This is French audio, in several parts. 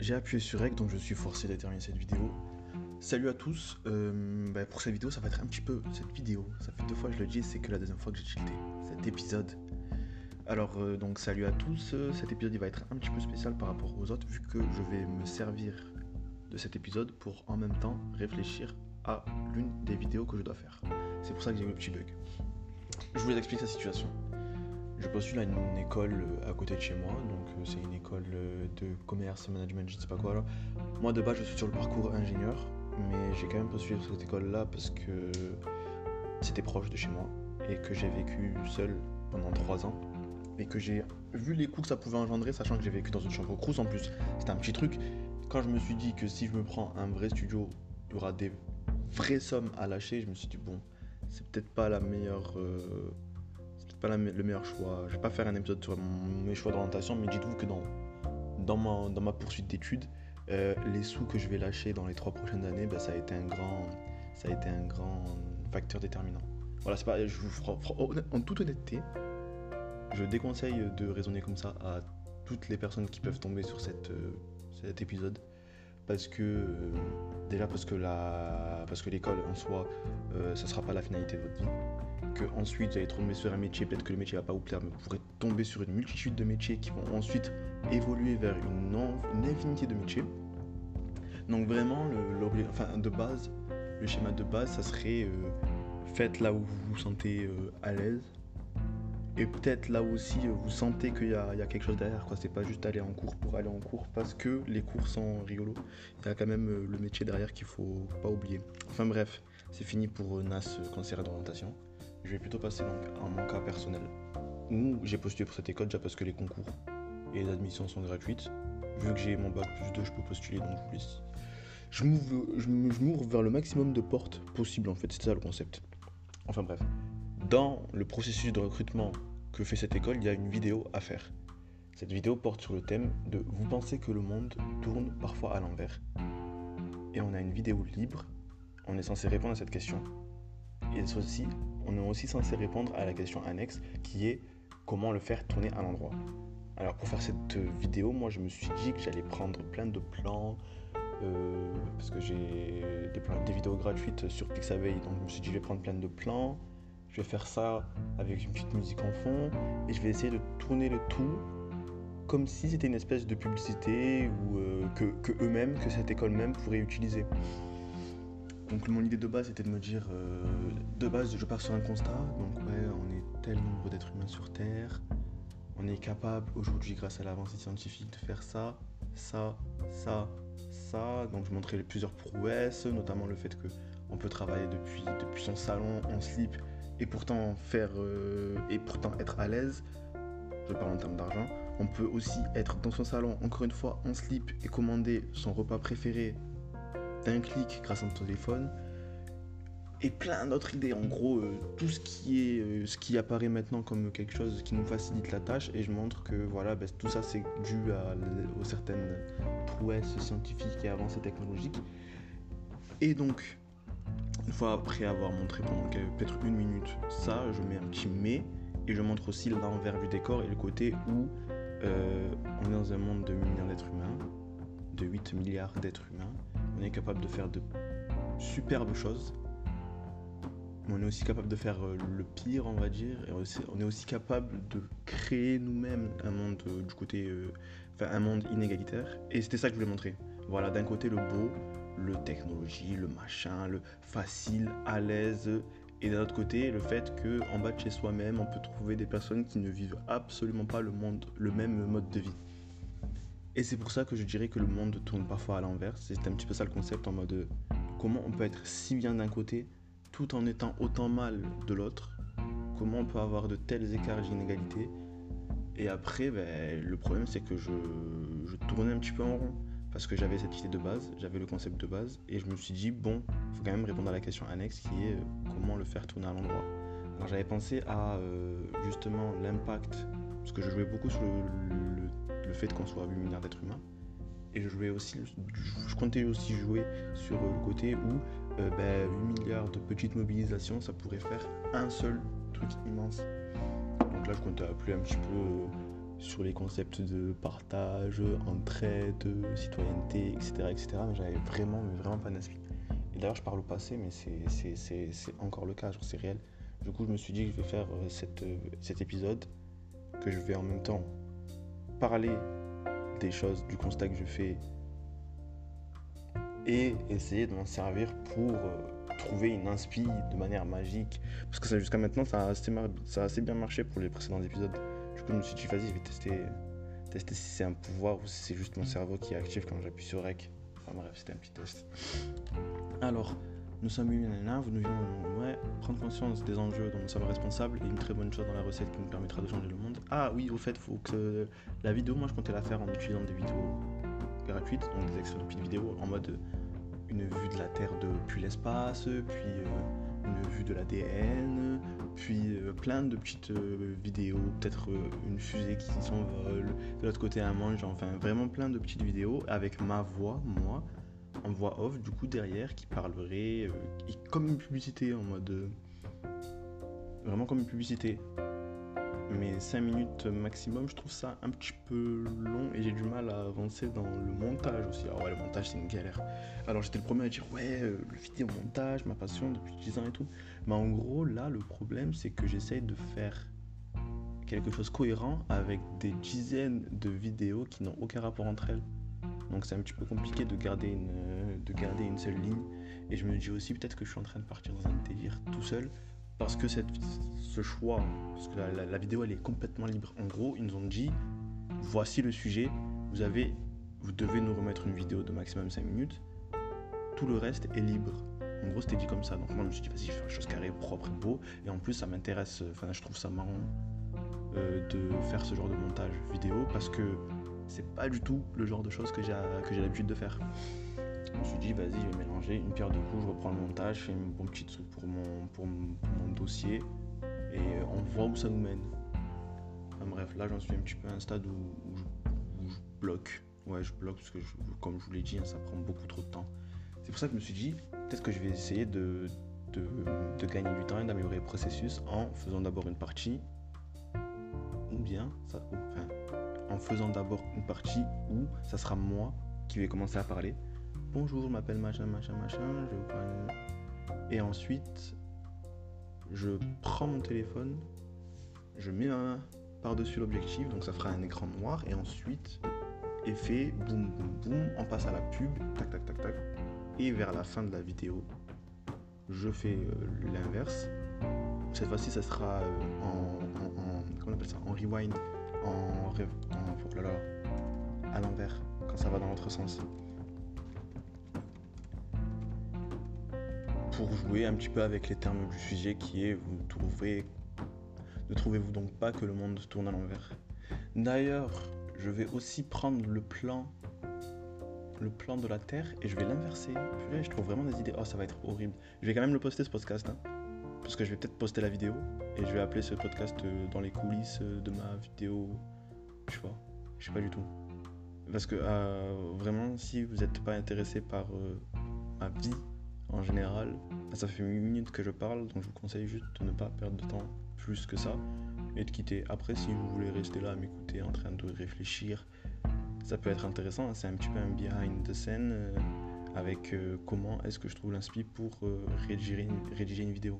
j'ai appuyé sur REC, donc je suis forcé de terminer cette vidéo. Salut à tous, euh, bah, pour cette vidéo ça va être un petit peu, cette vidéo, ça fait deux fois que je le dis, c'est que la deuxième fois que j'ai tilté, cet épisode. Alors euh, donc salut à tous, cet épisode il va être un petit peu spécial par rapport aux autres vu que je vais me servir de cet épisode pour en même temps réfléchir à l'une des vidéos que je dois faire. C'est pour ça que j'ai eu le petit bug. Je vous explique la situation. Je postule à une école euh, à côté de chez moi, donc euh, c'est une école euh, de commerce, management, je ne sais pas quoi. Moi de base je suis sur le parcours ingénieur, mais j'ai quand même postulé cette école-là parce que c'était proche de chez moi et que j'ai vécu seul pendant trois ans et que j'ai vu les coûts que ça pouvait engendrer, sachant que j'ai vécu dans une chambre crous en plus. C'était un petit truc. Quand je me suis dit que si je me prends un vrai studio, il y aura des vraies sommes à lâcher, je me suis dit bon, c'est peut-être pas la meilleure pas le meilleur choix. Je vais pas faire un épisode sur mes choix d'orientation, mais dites-vous que dans, dans, ma, dans ma poursuite d'études, euh, les sous que je vais lâcher dans les trois prochaines années, bah, ça, a été un grand, ça a été un grand facteur déterminant. Voilà, c'est pas, je vous, en toute honnêteté, je déconseille de raisonner comme ça à toutes les personnes qui peuvent tomber sur euh, cet épisode. Parce que, euh, déjà parce que, la, parce que l'école en soi, ça sera pas la finalité de votre vie que ensuite vous allez tomber sur un métier, peut-être que le métier va pas vous plaire, mais vous pourrez tomber sur une multitude de métiers qui vont ensuite évoluer vers une, infinité de métiers. Donc vraiment, le, de base, le schéma de base, ça serait euh, faites là où vous vous sentez euh, à l'aise. Et peut-être là aussi, euh, vous sentez qu'il y, a quelque chose derrière. quoi. C'est pas juste aller en cours pour aller en cours parce que les cours sont rigolos. Il y a quand même le métier derrière qu'il faut pas oublier. Enfin bref, c'est fini pour NAS, conseiller d'orientation. Je vais plutôt passer donc à mon cas personnel, où j'ai postulé pour cette école déjà parce que les concours et les admissions sont gratuites. Vu que j'ai mon bac plus 2, je peux postuler, donc je Je m'ouvre vers le maximum de portes possibles en fait, c'est ça le concept. Enfin bref, dans le processus de recrutement que fait cette école, il y a une vidéo à faire. Cette vidéo porte sur le thème de Vous pensez que le monde tourne parfois à l'envers Et on a une vidéo libre, on est censé répondre à cette question. Et ceci, on est aussi censé répondre à la question annexe qui est comment le faire tourner à l'endroit. Alors pour faire cette vidéo, moi je me suis dit que j'allais prendre plein de plans, euh, parce que j'ai des, vidéos gratuites sur Pixabay, donc je me suis dit je vais prendre plein de plans, je vais faire ça avec une petite musique en fond, et je vais essayer de tourner le tout comme si c'était une espèce de publicité ou euh, que, que eux-mêmes, que cette école même pourrait utiliser. Donc mon idée de base c'était de me dire, euh, de base je pars sur un constat, donc ouais on est tel nombre d'êtres humains sur Terre, on est capable aujourd'hui grâce à l'avancée scientifique de faire ça, ça, ça, ça. Donc je montrais plusieurs prouesses, notamment le fait qu'on peut travailler depuis, depuis son salon en slip et pourtant faire euh, et pourtant être à l'aise. Je parle en termes d'argent. On peut aussi être dans son salon, encore une fois, en slip et commander son repas préféré d'un clic grâce à ton téléphone et plein d'autres idées. En gros, euh, tout ce qui est euh, ce qui apparaît maintenant comme quelque chose qui nous facilite la tâche et je montre que voilà, ben, tout ça c'est dû à, aux certaines prouesses scientifiques et avancées technologiques. Et donc, une fois après avoir montré pendant peut-être une minute ça, je mets un petit mais et je montre aussi l'envers du décor et le côté où euh, on est dans un monde de milliards d'êtres humains, de 8 milliards d'êtres humains on est capable de faire de superbes choses. On est aussi capable de faire euh, le pire, on va dire. Et on est aussi capable de créer nous-mêmes un monde euh, du côté, euh, un monde inégalitaire. Et c'était ça que je voulais montrer. Voilà, d'un côté le beau, le technologie, le machin, le facile, à l'aise, et d'un autre côté, le fait que en bas de chez soi-même, on peut trouver des personnes qui ne vivent absolument pas le monde, le même mode de vie. Et c'est pour ça que je dirais que le monde tourne parfois à l'envers. C'est un petit peu ça le concept en mode comment on peut être si bien d'un côté tout en étant autant mal de l'autre. Comment on peut avoir de tels écarts d'inégalité. Et après, ben, le problème c'est que je, je, tournais un petit peu en rond. Parce que j'avais cette idée de base, j'avais le concept de base. Et je me suis dit, bon, il faut quand même répondre à la question annexe qui est euh, comment le faire tourner à l'endroit. Alors j'avais pensé à euh, justement l'impact, parce que je jouais beaucoup sur le le fait qu'on soit 8 milliards d'êtres humains. Et je jouais aussi, je comptais aussi jouer sur le côté où 8 euh, ben, milliards de petites mobilisations, ça pourrait faire un seul truc immense. Donc là, je comptais appeler un petit peu sur les concepts de partage, entraide, citoyenneté, etc. etc. mais j'avais vraiment, vraiment pas d'inspi. Et d'ailleurs, je parle au passé, mais c'est encore le cas, c'est réel. Du coup, je me suis dit que je vais faire euh, cette, euh, cet épisode, que je vais en même temps parler des choses, du constat que je fais, et essayer de m'en servir pour euh, trouver une inspi de manière magique. Parce que jusqu'à maintenant, ça a, assez ça assez bien marché pour les précédents épisodes. Du coup, je me suis dit, vas-y, je vais tester, tester si c'est un pouvoir ou si c'est juste mon cerveau qui est actif quand j'appuie sur REC. Enfin bref, c'était un petit test. Alors, nous sommes une vous nous venons ouais, prendre conscience des enjeux dont nous sommes responsables et une très bonne chose dans la recette qui nous permettra de changer le monde. Ah oui, au fait, faut que la vidéo, moi je comptais la faire en utilisant des vidéos gratuites, donc des extraits de vidéos en mode une vue de la Terre depuis l'espace, puis euh, une vue de l'ADN, puis euh, plein de petites euh, vidéos, peut-être une fusée qui s'envole, de l'autre côté un mange, enfin vraiment plein de petites vidéos avec ma voix, moi, en voix off, du coup derrière, qui parlerait comme une publicité en mode... vraiment comme une publicité mais 5 minutes maximum, je trouve ça un petit peu long et j'ai du mal à avancer dans le montage aussi. Alors ouais, le montage c'est une galère. Alors j'étais le premier à dire ouais, euh, le vidéo montage, ma passion depuis 10 ans et tout. Mais en gros, là, le problème c'est que j'essaye de faire quelque chose cohérent avec des dizaines de vidéos qui n'ont aucun rapport entre elles. Donc c'est un petit peu compliqué de garder une, de garder une seule ligne. Et je me dis aussi peut-être que je suis en train de partir dans un délire tout seul parce que cette, ce choix, parce que la, vidéo elle est complètement libre. En gros, ils nous ont dit voici le sujet, vous avez, vous devez nous remettre une vidéo de maximum 5 minutes. Tout le reste est libre. En gros, c'était dit comme ça. Donc moi, je me suis dit vas-y, je vais faire une chose carrée, propre et beau. Et en plus, ça m'intéresse. Enfin, je trouve ça marrant euh, de faire ce genre de montage vidéo parce que c'est pas du tout le genre de choses que j'ai l'habitude de faire. Je me suis dit, vas-y, je vais mélanger une pierre de coups, je reprends le montage, je fais bon petit truc pour mon, pour mon, dossier et on voit où ça nous mène. Bref, là j'en suis un petit peu à un stade où, je, bloque. Ouais, je bloque parce que, comme je vous l'ai dit, hein, ça prend beaucoup trop de temps. C'est pour ça que je me suis dit, peut-être que je vais essayer de, de, gagner du temps et d'améliorer le processus en faisant d'abord une partie, ou bien, ça, enfin, en faisant d'abord une partie où ça sera moi qui vais commencer à parler bonjour, je m'appelle machin, machin, machin, je vous parle. Et ensuite, je prends mon téléphone, je mets ma main par-dessus l'objectif, donc ça fera un écran noir, et ensuite, effet, boum, boum, boum, on passe à la pub, tac, tac, tac, tac, et vers la fin de la vidéo, je fais euh, l'inverse. Cette fois-ci, ça sera euh, en, comment on appelle ça, en rewind, en, en oh là, à l'envers, quand ça va dans l'autre sens. pour jouer un petit peu avec les termes du sujet qui est vous trouvez ne trouvez-vous donc pas que le monde tourne à l'envers? D'ailleurs, je vais aussi prendre le plan le plan de la Terre et je vais l'inverser. Je trouve vraiment des idées. Oh, ça va être horrible. Je vais quand même le poster ce podcast. Hein, parce que je vais peut-être poster la vidéo et je vais appeler ce podcast euh, dans les coulisses euh, de ma vidéo. Je sais pas. Je sais pas du tout. Parce que euh, vraiment, si vous n'êtes pas intéressé par ma vie en général, ça fait une minute que je parle, donc je vous conseille juste de ne pas perdre de temps plus que ça et de quitter. Après, si vous voulez rester là à m'écouter en train de réfléchir, ça peut être intéressant. Hein. C'est un petit peu un behind the scene avec euh, comment est-ce que je trouve l'inspi pour euh, rédiger, une, vidéo.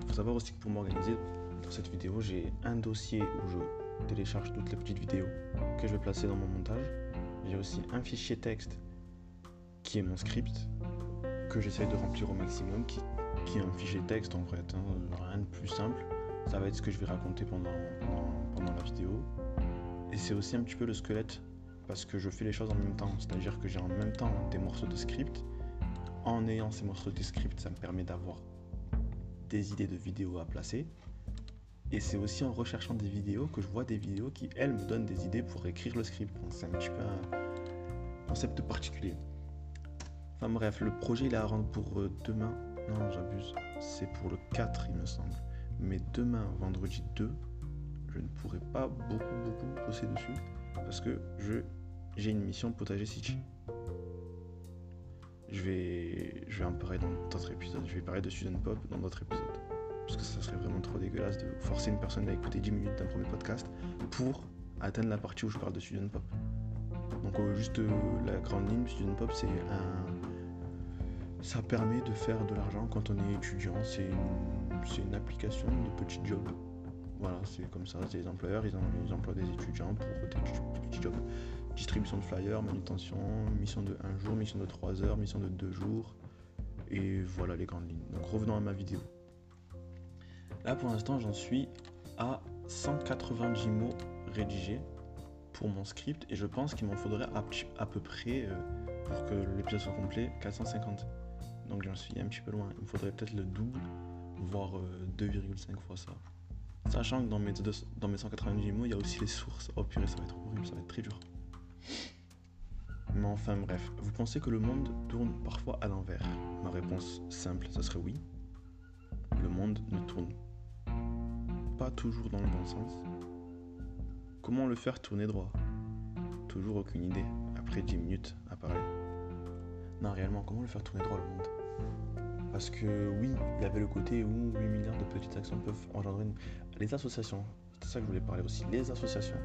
Il faut savoir aussi que pour m'organiser, dans cette vidéo, j'ai un dossier où je télécharge toutes les petites vidéos que je vais placer dans mon montage. J'ai aussi un fichier texte qui est mon script que j'essaye de remplir au maximum, qui, qui, est un fichier texte en fait, hein, rien de plus simple. Ça va être ce que je vais raconter pendant, pendant, la vidéo. Et c'est aussi un petit peu le squelette, parce que je fais les choses en même temps. C'est-à-dire que j'ai en même temps des morceaux de script. En ayant ces morceaux de script, ça me permet d'avoir des idées de vidéos à placer. Et c'est aussi en recherchant des vidéos que je vois des vidéos qui, elles, me donnent des idées pour écrire le script. Donc c'est un petit peu un concept particulier. Enfin bref, le projet il est à rendre pour euh, demain. Non, j'abuse. C'est pour le 4, il me semble. Mais demain, vendredi 2, je ne pourrai pas beaucoup, beaucoup bosser dessus. Parce que je j'ai une mission potager City. Je vais, je vais en parler dans d'autres épisodes. Je vais parler de Student Pop dans d'autres épisodes. Parce que ça serait vraiment trop dégueulasse de forcer une personne à écouter 10 minutes d'un premier podcast pour atteindre la partie où je parle de Student Pop. Donc euh, juste euh, la grande ligne, Student Pop, c'est un... Ça permet de faire de l'argent quand on est étudiant. C'est une... une application de petits jobs. Voilà, c'est comme ça. Les employeurs, ils, ils, emploient des étudiants pour des petits jobs. Distribution de flyers, manutention, mission de 1 jour, mission de 3 heures, mission de 2 jours. Et voilà les grandes lignes. Donc revenons à ma vidéo. Là pour l'instant j'en suis à 190 mots rédigés pour mon script et je pense qu'il m'en faudrait à, peu près, euh, pour que l'épisode soit complet, 450. Donc j'en suis un petit peu loin. Il me faudrait peut-être le double, voire 2,5 euh, fois ça. Sachant que dans mes, dans mes 190 mots, il y a aussi les sources. Oh purée, ça va être horrible, ça va être très dur. Mais enfin bref, vous pensez que le monde tourne parfois à l'envers? Ma réponse simple, ça serait oui. Le monde ne tourne pas toujours dans le bon sens. Comment le faire tourner droit? Toujours aucune idée, après 10 minutes à parler. Non, réellement, comment le faire tourner droit le monde? Parce que oui, il y avait le côté où 8 milliards de petites actions peuvent engendrer une... les associations. C'est ça que je voulais parler aussi, les associations.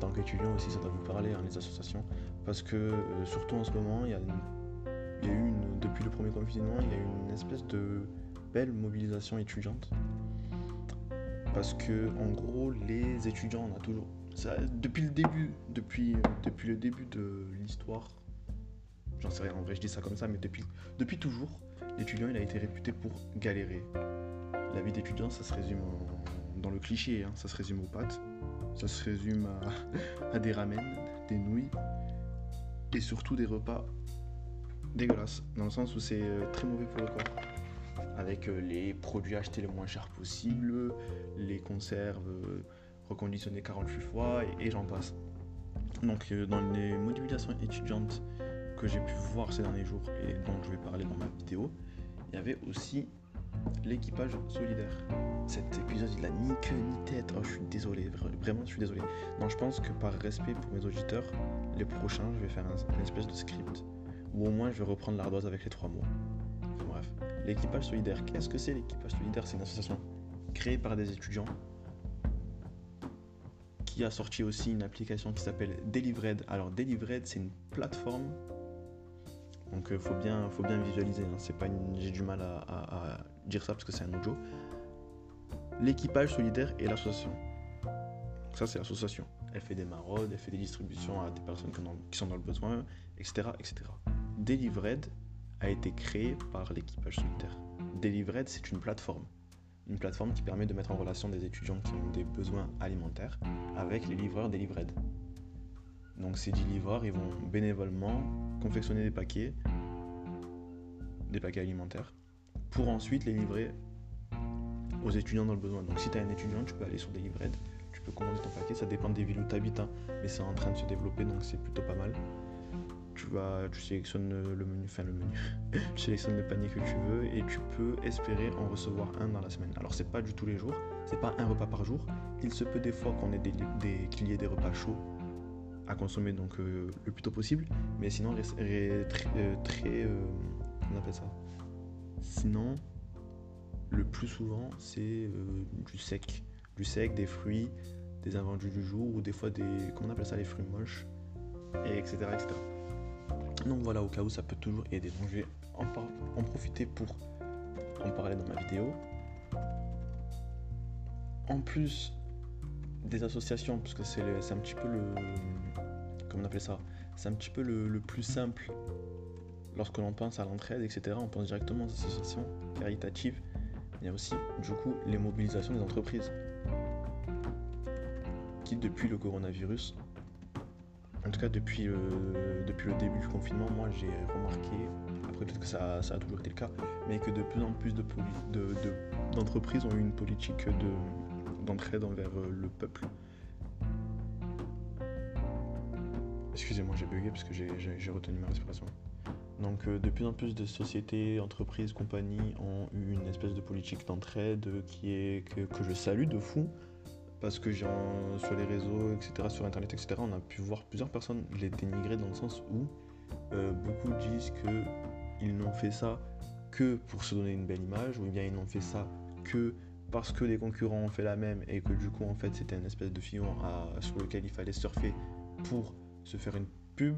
En tant qu'étudiant aussi, ça doit vous parler, hein, les associations. Parce que, euh, surtout en ce moment, il y a, eu depuis le premier confinement, il y a eu une espèce de belle mobilisation étudiante. Parce que en gros les étudiants on a toujours depuis le début depuis le début de l'histoire j'en sais rien en vrai je dis ça comme ça mais depuis toujours l'étudiant il a été réputé pour galérer. La vie d'étudiant ça se résume dans le cliché hein, ça se résume aux pâtes ça se résume à, des ramen des nouilles et surtout des repas dégueulasses dans le sens où c'est euh, très mauvais pour le corps avec euh, les produits achetés le moins cher possible, les conserves euh, reconditionnées 48 fois et, j'en passe. Donc dans les modifications étudiantes que j'ai pu voir ces derniers jours et dont je vais parler dans ma vidéo, il y avait aussi l'équipage solidaire. Cet épisode il a ni queue ni tête. Oh je suis désolé, vraiment je suis désolé. Non je pense que par respect pour mes auditeurs, les prochains je vais faire une espèce de script. Ou au moins je vais reprendre l'ardoise avec les trois mots. bref. L'équipage solidaire, qu'est-ce que c'est l'équipage solidaire? C'est une association créée par des étudiants qui a sorti aussi une application qui s'appelle Delivered. Alors Delivered, c'est une plateforme. Donc il euh, faut, bien, faut bien visualiser. Hein. C'est pas J'ai du mal à, dire ça parce que c'est un audio. L'équipage solidaire et l'association. Ça c'est l'association. Elle fait des maraudes, elle fait des distributions à des personnes qui sont dans le besoin, etc. etc. Delivered, a été créé par l'équipage solitaire. Delivered, c'est une plateforme. Une plateforme qui permet de mettre en relation des étudiants qui ont des besoins alimentaires avec les livreurs Delivered. Donc ces 10 livreurs, ils vont bénévolement confectionner des paquets, des paquets alimentaires, pour ensuite les livrer aux étudiants dans le besoin. Donc si tu es un étudiant, tu peux aller sur Delivered, tu peux commander ton paquet, ça dépend des villes où tu habites, hein. mais c'est en train de se développer, donc c'est plutôt pas mal tu vas, tu sélectionnes le menu, enfin le menu, tu sélectionnes le panier que tu veux et tu peux espérer en recevoir un dans la semaine. Alors c'est pas du tous les jours, c'est pas un repas par jour. Il se peut des fois qu'on ait qu'il y ait des repas chauds à consommer donc euh, le plus tôt possible, mais sinon très, euh, très euh, on appelle ça? Sinon, le plus souvent c'est du sec, du sec, des fruits, des invendus du jour ou des fois des, comment on appelle ça, les fruits moches, et etc. etc. Donc voilà, au cas où ça peut toujours aider. Donc je vais en, profiter pour en parler dans ma vidéo. En plus des associations, parce que c'est un petit peu le. Comment on appelle ça? C'est un petit peu le, plus simple lorsque l'on pense à l'entraide, etc. On pense directement aux associations caritatives. Il y a aussi, du coup, les mobilisations des entreprises qui, depuis le coronavirus, en tout cas depuis, depuis le début du confinement, moi j'ai remarqué, après peut-être que ça, a toujours été le cas, mais que de plus en plus d'entreprises ont eu une politique d'entraide envers euh, le peuple. Excusez-moi, j'ai bugué parce que j'ai retenu ma respiration. Donc euh, de plus en plus de sociétés, entreprises, compagnies ont eu une espèce de politique d'entraide qui est que, que, je salue de fou parce que sur les réseaux, etc., sur Internet, etc., on a pu voir plusieurs personnes les dénigrer dans le sens où euh, beaucoup disent qu'ils n'ont fait ça que pour se donner une belle image, ou bien ils n'ont fait ça que parce que les concurrents ont fait la même et que du coup en fait c'était une espèce de filon sur lequel il fallait surfer pour se faire une pub,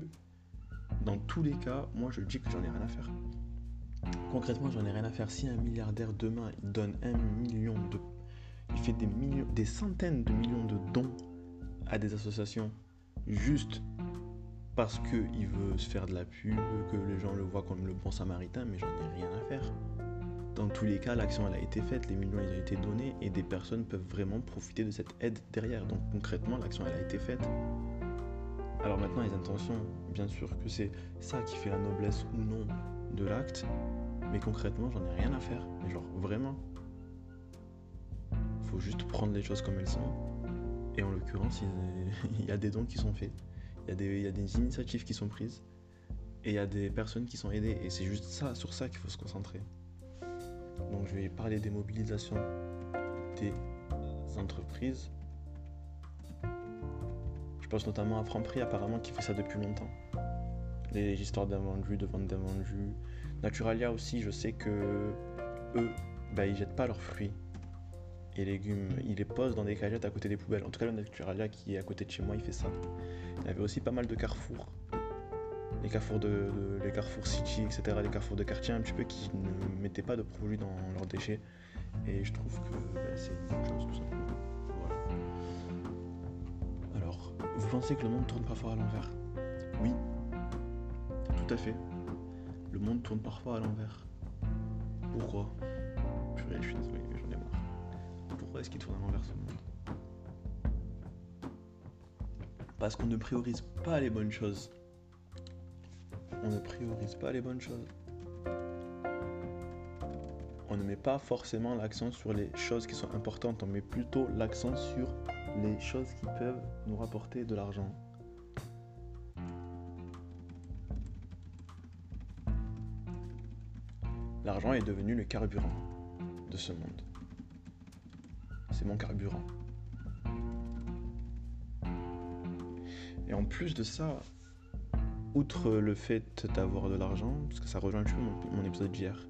dans tous les cas, moi je dis que j'en ai rien à faire. Concrètement, j'en ai rien à faire. Si un milliardaire demain donne un million de. Il fait des millions, des centaines de millions de dons à des associations juste parce qu'il veut se faire de la pub, que les gens le voient comme le bon samaritain, mais j'en ai rien à faire. Dans tous les cas, l'action a été faite, les millions ont été donnés et des personnes peuvent vraiment profiter de cette aide derrière. Donc concrètement, l'action a été faite. Alors maintenant, les intentions, bien sûr que c'est ça qui fait la noblesse ou non de l'acte, mais concrètement, j'en ai rien à faire. Mais genre, vraiment. Faut juste prendre les choses comme elles sont. Et en l'occurrence, il y a des dons qui sont faits. Il y a des initiatives qui sont prises. Et il y a des personnes qui sont aidées. Et c'est juste ça, sur ça qu'il faut se concentrer. Donc je vais parler des mobilisations des entreprises pense notamment à Franprix apparemment qui fait ça depuis longtemps. Les histoires d'invendus, de vente d'invendus. Naturalia aussi, je sais que eux, bah, ils jettent pas leurs fruits et légumes, ils les posent dans des cagettes à côté des poubelles. En tout cas, le Naturalia qui est à côté de chez moi, il fait ça. Il y avait aussi pas mal de carrefours. Les carrefours de, les carrefours City, etc., les carrefours de quartier un petit peu qui ne mettaient pas de produits dans leurs déchets. Et je trouve que bah, c'est une bonne chose tout simplement. Vous pensez que le monde tourne parfois à l'envers? Oui, tout à fait. Le monde tourne parfois à l'envers. Pourquoi? Je suis désolé, j'en ai marre. Pourquoi est-ce qu'il tourne à l'envers ce monde? Parce qu'on ne priorise pas les bonnes choses. On ne priorise pas les bonnes choses. On ne met pas forcément l'accent sur les choses qui sont importantes, on met plutôt l'accent sur les choses qui peuvent nous rapporter de l'argent. L'argent est devenu le carburant de ce monde. C'est mon carburant. Et en plus de ça, outre le fait d'avoir de l'argent, parce que ça rejoint un peu mon, épisode d'hier,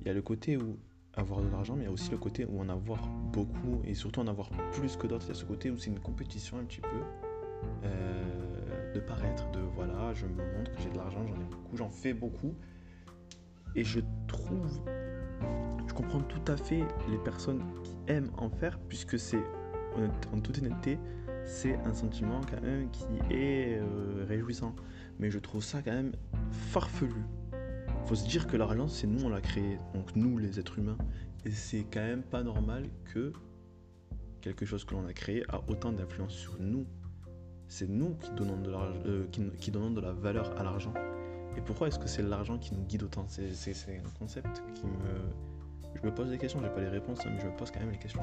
il y a le côté où avoir de l'argent, mais il y a aussi le côté où en avoir beaucoup et surtout en avoir plus que d'autres. Il y a ce côté où c'est une compétition un petit peu euh, de paraître, de voilà, je me montre que j'ai de l'argent, j'en ai beaucoup, j'en fais beaucoup. Et je trouve, je comprends tout à fait les personnes qui aiment en faire, puisque c'est, en toute honnêteté, c'est un sentiment quand même qui est euh, réjouissant. Mais je trouve ça quand même farfelu faut se dire que l'argent, c'est nous, on l'a créé, donc nous, les êtres humains. Et c'est quand même pas normal que quelque chose que l'on a créé a autant d'influence sur nous. C'est nous qui donnons de, euh, qui, donnons de la valeur à l'argent. Et pourquoi est-ce que c'est l'argent qui nous guide autant? C'est un concept qui me... Je me pose des questions, j'ai pas les réponses, hein, mais je me pose quand même les questions.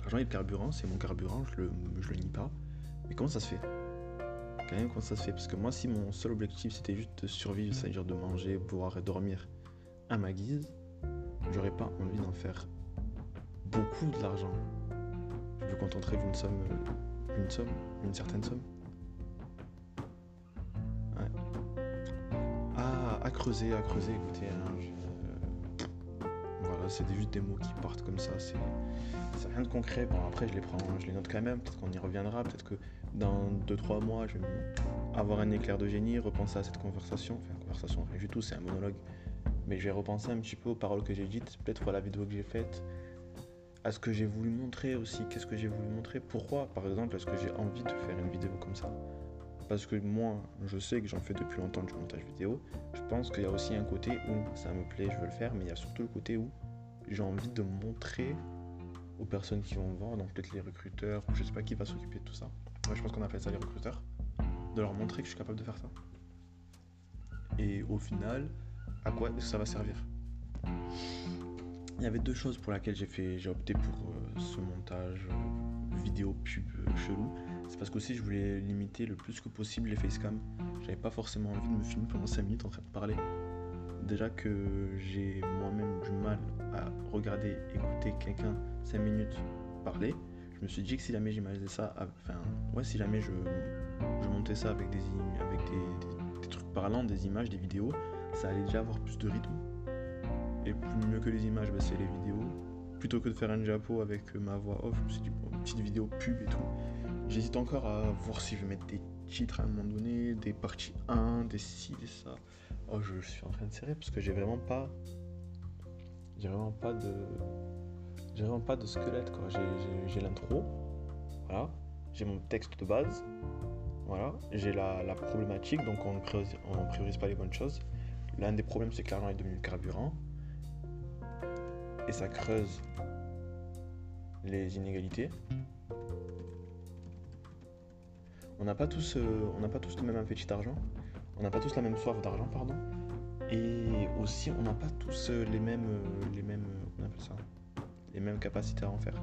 L'argent est le carburant, c'est mon carburant, je le, je le nie pas. Mais comment ça se fait? Quand même comment ça se fait? Parce que moi, si mon seul objectif c'était juste de survivre, c'est-à-dire de manger, boire et dormir à ma guise, j'aurais pas envie d'en faire beaucoup de l'argent. Je me contenterais d'une somme, euh, une somme, une certaine somme. Ouais. Ah, à creuser, à creuser, écoutez, hein, voilà, c'est juste des mots qui partent comme ça, c'est rien de concret. Bon, après, je les prends, je les note quand même, peut-être qu'on y reviendra, peut-être que dans 2-3 mois, je vais avoir un éclair de génie, repenser à cette conversation. Enfin, conversation, rien du tout, c'est un monologue. Mais je vais repenser un petit peu aux paroles que j'ai dites, peut-être à la vidéo que j'ai faite, à ce que j'ai voulu montrer aussi. Qu'est-ce que j'ai voulu montrer? Pourquoi, par exemple, est-ce que j'ai envie de faire une vidéo comme ça? Parce que moi, je sais que j'en fais depuis longtemps du montage vidéo. Je pense qu'il y a aussi un côté où ça me plaît, je veux le faire, mais il y a surtout le côté où j'ai envie de montrer aux personnes qui vont vendre, donc peut-être les recruteurs, je sais pas qui va s'occuper de tout ça je pense qu'on appelle ça les recruteurs, de leur montrer que je suis capable de faire ça. Et au final, à quoi est-ce que ça va servir? Il y avait deux choses pour lesquelles j'ai fait, j'ai opté pour euh, ce montage euh, vidéo pub euh, chelou. C'est parce qu'aussi je voulais limiter le plus que possible les facecam. J'avais pas forcément envie de me filmer pendant 5 minutes en train de parler. Déjà que j'ai moi-même du mal à regarder, écouter quelqu'un 5 minutes parler me suis dit que si jamais j'imaginais ça, enfin, ouais, si jamais je, je montais ça avec, des, des, trucs parlants, des images, des vidéos, ça allait déjà avoir plus de rythme. Et plus mieux que les images, bah, c'est les vidéos. plutôt que de faire un diapo avec ma voix off, je me suis dit, petite vidéo pub et tout. J'hésite encore à voir si je vais mettre des titres à un moment donné, des parties 1, des 6, des ça. Oh, je, suis en train de serrer parce que j'ai vraiment pas. J'ai vraiment pas de. J'ai vraiment pas de squelette quoi. J'ai l'intro. Voilà. J'ai mon texte de base. Voilà. J'ai la, problématique, donc on ne priorise, on priorise pas les bonnes choses. L'un des problèmes, c'est que l'argent est devenu carburant. Et ça creuse les inégalités. On n'a pas tous, euh, pas tous le même appétit d'argent. On n'a pas tous la même soif d'argent, pardon. Et aussi, on n'a pas tous euh, les mêmes, euh, les mêmes, les mêmes capacités à en faire.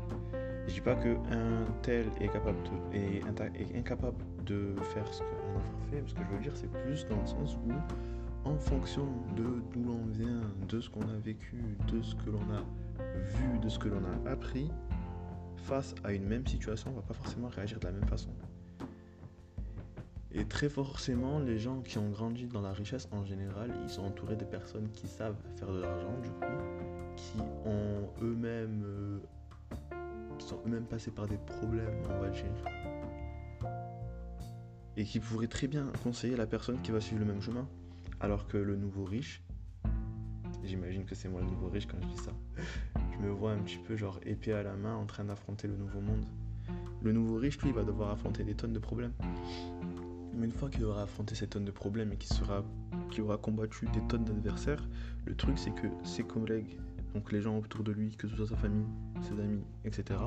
Je dis pas que un tel est incapable de faire ce qu'un autre fait. Ce que je veux dire, c'est plus dans le sens où, en fonction de d'où l'on vient, de ce qu'on a vécu, de ce que l'on a vu, de ce que l'on a appris, face à une même situation, on va pas forcément réagir de la même façon. Et très forcément, les gens qui ont grandi dans la richesse en général, ils sont entourés de personnes qui savent faire de l'argent, du coup, qui ont eux-mêmes, euh, sont eux-mêmes passés par des problèmes, on va dire, et qui pourraient très bien conseiller la personne qui va suivre le même chemin. Alors que le nouveau riche, j'imagine que c'est moi le nouveau riche quand je dis ça, je me vois un petit peu genre épée à la main en train d'affronter le nouveau monde. Le nouveau riche, lui, va devoir affronter des tonnes de problèmes. Mais une fois qu'il aura affronté ces tonnes de problèmes et qu'il sera, aura combattu des tonnes d'adversaires, le truc c'est que ses collègues, donc les gens autour de lui, que ce soit sa famille, ses amis, etc.,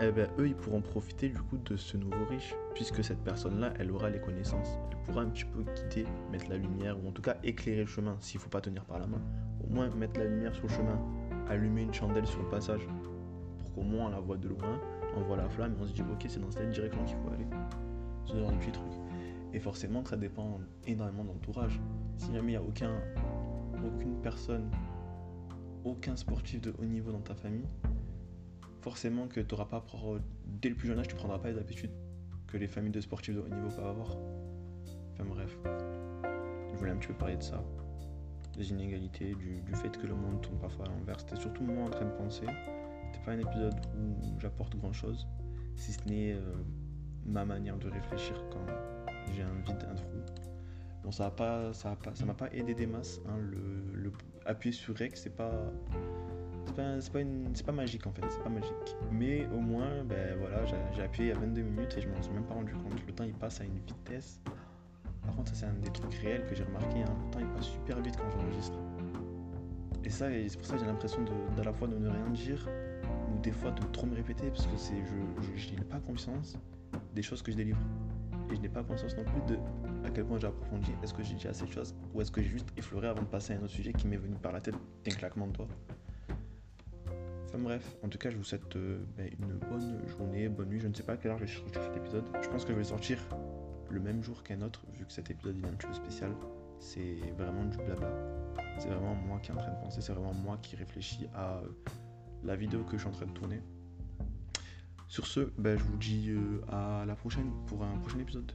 eh ben, eux ils pourront profiter du coup de ce nouveau riche, puisque cette personne-là, elle aura les connaissances. Elle pourra un petit peu guider, mettre la lumière, ou en tout cas éclairer le chemin, s'il faut pas tenir par la main. Au moins mettre la lumière sur le chemin, allumer une chandelle sur le passage, pour qu'au moins on la voit de loin, on voit la flamme et on se dit ok c'est dans cette direction qu'il faut aller ce genre de petits trucs. Et forcément ça dépend énormément d'entourage. Si jamais il n'y a aucun, aucune personne, aucun sportif de haut niveau dans ta famille, forcément que tu pas, dès le plus jeune âge, tu prendras pas les habitudes que les familles de sportifs de haut niveau peuvent avoir. Enfin bref, je voulais un petit peu parler de ça, des inégalités, du, fait que le monde tourne parfois à l'envers. C'était surtout moi en train de penser. C'était pas un épisode où j'apporte grand chose, si ce n'est euh, ma manière de réfléchir quand j'ai un vide, un trou. Bon, ça m'a pas, ça pas, ça m'a pas aidé des masses. Hein, le, appuyer sur Rec, c'est pas, c'est pas, pas, pas, magique en fait, c'est pas magique. Mais au moins, ben voilà, j'ai appuyé a 22 minutes et je m'en suis même pas rendu compte. Le temps il passe à une vitesse. Par contre, ça c'est un des trucs réels que j'ai remarqué. Hein. Le temps il passe super vite quand j'enregistre. Et ça, c'est pour ça que j'ai l'impression d'à la fois de ne rien dire ou des fois de trop me répéter parce que c'est, je, je, n'ai pas confiance des choses que je délivre. Et je n'ai pas conscience non plus de à quel point j'ai approfondi. Est-ce que j'ai dit assez de choses ou est-ce que j'ai juste effleuré avant de passer à un autre sujet qui m'est venu par la tête d'un claquement de doigts? Enfin bref, en tout cas, je vous souhaite euh, ben, une bonne journée, bonne nuit. Je ne sais pas à quelle heure je vais sortir cet épisode. Je pense que je vais sortir le même jour qu'un autre, vu que cet épisode est un petit peu spécial. C'est vraiment du blabla. C'est vraiment moi qui est en train de penser, c'est vraiment moi qui réfléchis à euh, la vidéo que je suis en train de tourner. Sur ce, ben, je vous dis euh, à la prochaine pour un prochain épisode.